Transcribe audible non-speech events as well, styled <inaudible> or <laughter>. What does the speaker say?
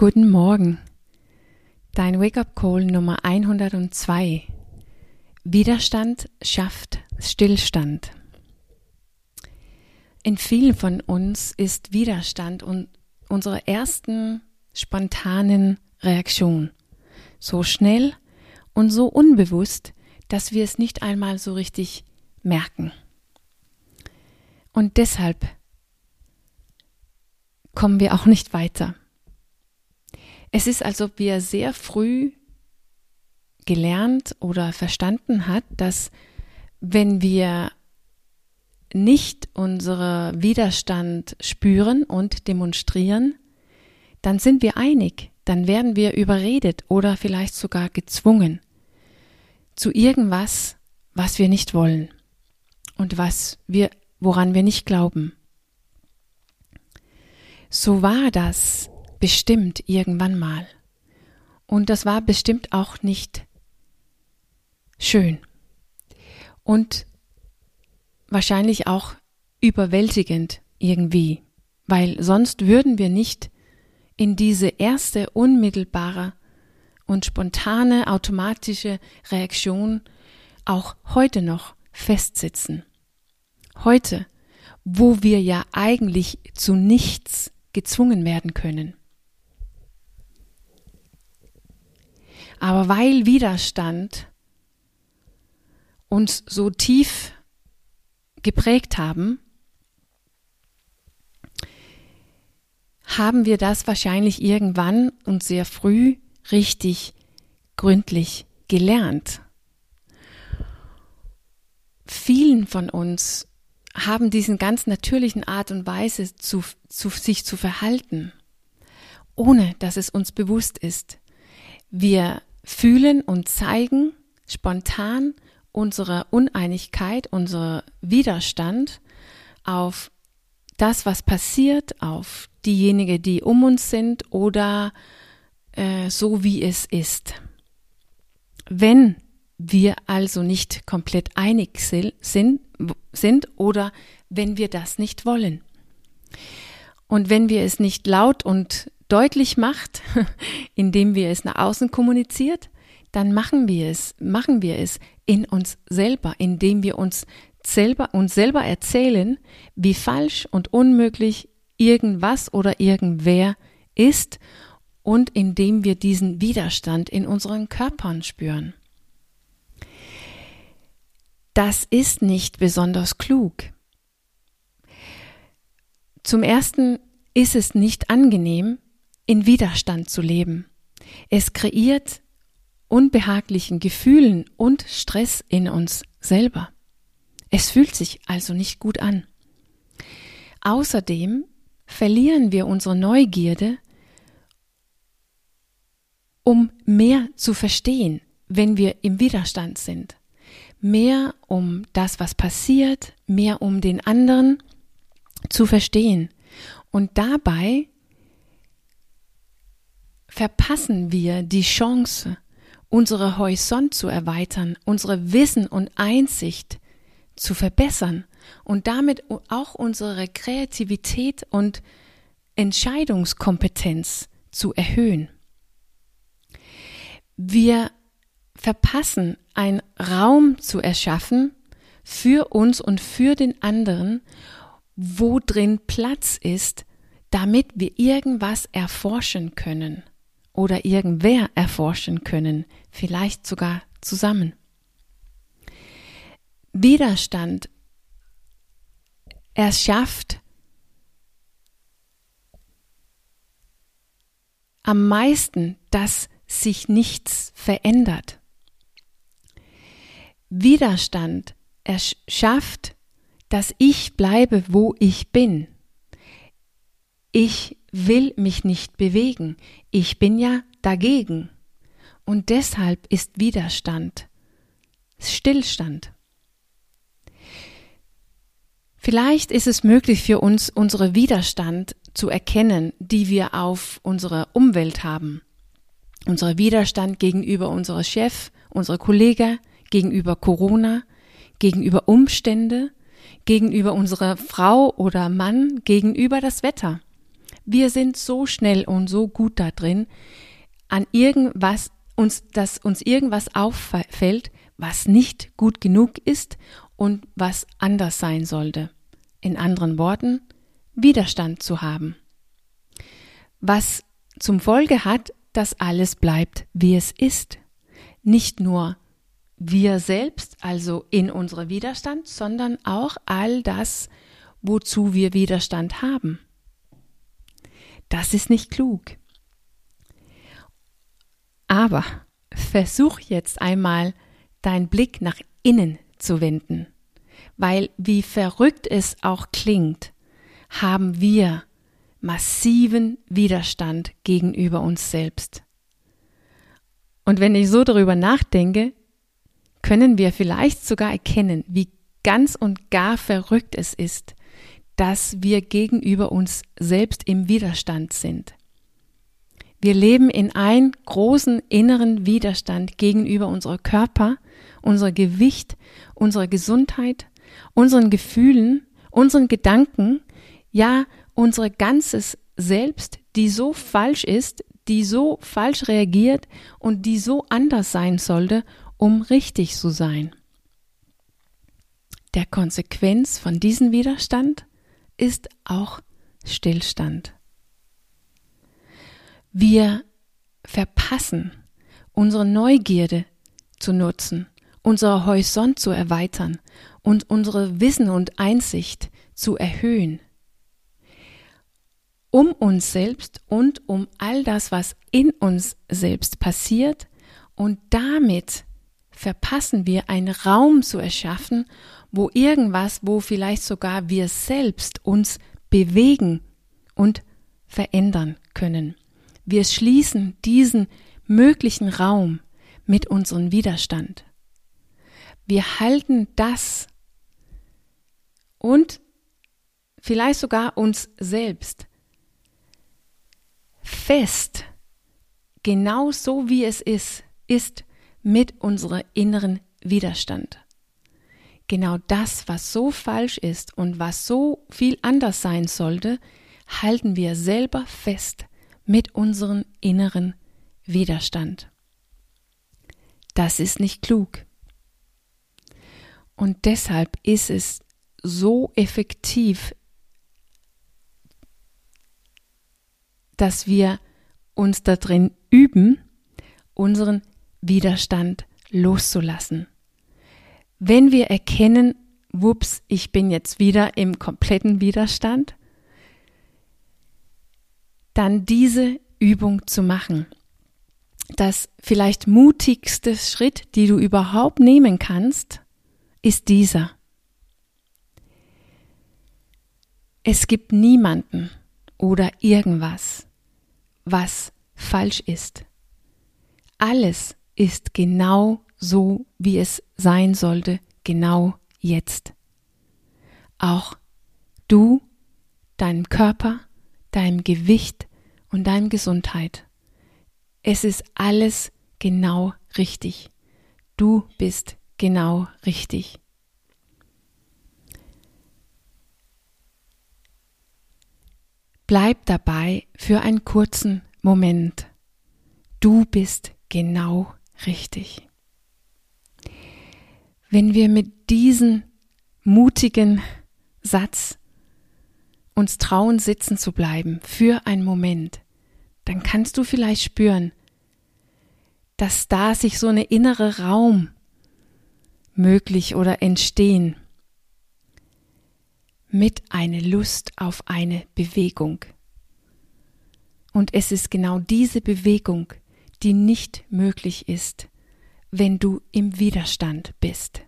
Guten Morgen. Dein Wake-up-Call Nummer 102. Widerstand schafft Stillstand. In vielen von uns ist Widerstand und unsere ersten spontanen Reaktion so schnell und so unbewusst, dass wir es nicht einmal so richtig merken. Und deshalb kommen wir auch nicht weiter. Es ist, als ob wir sehr früh gelernt oder verstanden hat, dass wenn wir nicht unseren Widerstand spüren und demonstrieren, dann sind wir einig, dann werden wir überredet oder vielleicht sogar gezwungen zu irgendwas, was wir nicht wollen und was wir, woran wir nicht glauben. So war das bestimmt irgendwann mal. Und das war bestimmt auch nicht schön. Und wahrscheinlich auch überwältigend irgendwie, weil sonst würden wir nicht in diese erste unmittelbare und spontane automatische Reaktion auch heute noch festsitzen. Heute, wo wir ja eigentlich zu nichts gezwungen werden können. Aber weil Widerstand uns so tief geprägt haben, haben wir das wahrscheinlich irgendwann und sehr früh richtig gründlich gelernt. Vielen von uns haben diesen ganz natürlichen Art und Weise zu, zu sich zu verhalten, ohne dass es uns bewusst ist. Wir fühlen und zeigen spontan unsere Uneinigkeit, unser Widerstand auf das, was passiert, auf diejenigen, die um uns sind oder äh, so, wie es ist. Wenn wir also nicht komplett einig sind, sind oder wenn wir das nicht wollen. Und wenn wir es nicht laut und deutlich macht, <laughs> indem wir es nach außen kommuniziert, dann machen wir es, machen wir es in uns selber, indem wir uns selber, uns selber erzählen, wie falsch und unmöglich irgendwas oder irgendwer ist und indem wir diesen Widerstand in unseren Körpern spüren. Das ist nicht besonders klug. Zum Ersten ist es nicht angenehm, in Widerstand zu leben. Es kreiert unbehaglichen Gefühlen und Stress in uns selber. Es fühlt sich also nicht gut an. Außerdem verlieren wir unsere Neugierde, um mehr zu verstehen, wenn wir im Widerstand sind. Mehr um das, was passiert, mehr um den anderen zu verstehen. Und dabei verpassen wir die Chance, unsere Horizont zu erweitern, unsere Wissen und Einsicht zu verbessern und damit auch unsere Kreativität und Entscheidungskompetenz zu erhöhen. Wir verpassen, einen Raum zu erschaffen für uns und für den anderen, wo drin Platz ist, damit wir irgendwas erforschen können oder irgendwer erforschen können, vielleicht sogar zusammen. Widerstand erschafft am meisten, dass sich nichts verändert. Widerstand erschafft, dass ich bleibe, wo ich bin. Ich will mich nicht bewegen. Ich bin ja dagegen. Und deshalb ist Widerstand Stillstand. Vielleicht ist es möglich für uns, unsere Widerstand zu erkennen, die wir auf unserer Umwelt haben. Unser Widerstand gegenüber unserer Chef, unserer Kollegen, gegenüber Corona, gegenüber Umstände, gegenüber unserer Frau oder Mann, gegenüber das Wetter. Wir sind so schnell und so gut da drin, an irgendwas uns, dass uns irgendwas auffällt, was nicht gut genug ist und was anders sein sollte. In anderen Worten, Widerstand zu haben. Was zum Folge hat, dass alles bleibt, wie es ist. Nicht nur wir selbst, also in unserem Widerstand, sondern auch all das, wozu wir Widerstand haben. Das ist nicht klug. Aber versuch jetzt einmal deinen Blick nach innen zu wenden, weil wie verrückt es auch klingt, haben wir massiven Widerstand gegenüber uns selbst. Und wenn ich so darüber nachdenke, können wir vielleicht sogar erkennen, wie ganz und gar verrückt es ist, dass wir gegenüber uns selbst im Widerstand sind. Wir leben in einem großen inneren Widerstand gegenüber unserem Körper, unser Gewicht, unserer Gesundheit, unseren Gefühlen, unseren Gedanken, ja, unser ganzes Selbst, die so falsch ist, die so falsch reagiert und die so anders sein sollte, um richtig zu sein. Der Konsequenz von diesem Widerstand ist auch Stillstand. Wir verpassen, unsere Neugierde zu nutzen, unser Horizont zu erweitern und unsere Wissen und Einsicht zu erhöhen. Um uns selbst und um all das, was in uns selbst passiert und damit verpassen wir einen Raum zu erschaffen, wo irgendwas, wo vielleicht sogar wir selbst uns bewegen und verändern können. Wir schließen diesen möglichen Raum mit unserem Widerstand. Wir halten das und vielleicht sogar uns selbst fest, genau so wie es ist, ist mit unserem inneren Widerstand. Genau das, was so falsch ist und was so viel anders sein sollte, halten wir selber fest mit unserem inneren Widerstand. Das ist nicht klug. Und deshalb ist es so effektiv, dass wir uns darin üben, unseren Widerstand loszulassen. Wenn wir erkennen, wups, ich bin jetzt wieder im kompletten Widerstand, dann diese Übung zu machen. Das vielleicht mutigste Schritt, die du überhaupt nehmen kannst, ist dieser. Es gibt niemanden oder irgendwas, was falsch ist. Alles ist genau so, wie es sein sollte, genau jetzt. Auch du, deinem Körper, deinem Gewicht, und deinem Gesundheit. Es ist alles genau richtig. Du bist genau richtig. Bleib dabei für einen kurzen Moment. Du bist genau richtig. Wenn wir mit diesem mutigen Satz uns trauen, sitzen zu bleiben für einen Moment, dann kannst du vielleicht spüren, dass da sich so eine innere Raum möglich oder entstehen mit einer Lust auf eine Bewegung. Und es ist genau diese Bewegung, die nicht möglich ist, wenn du im Widerstand bist.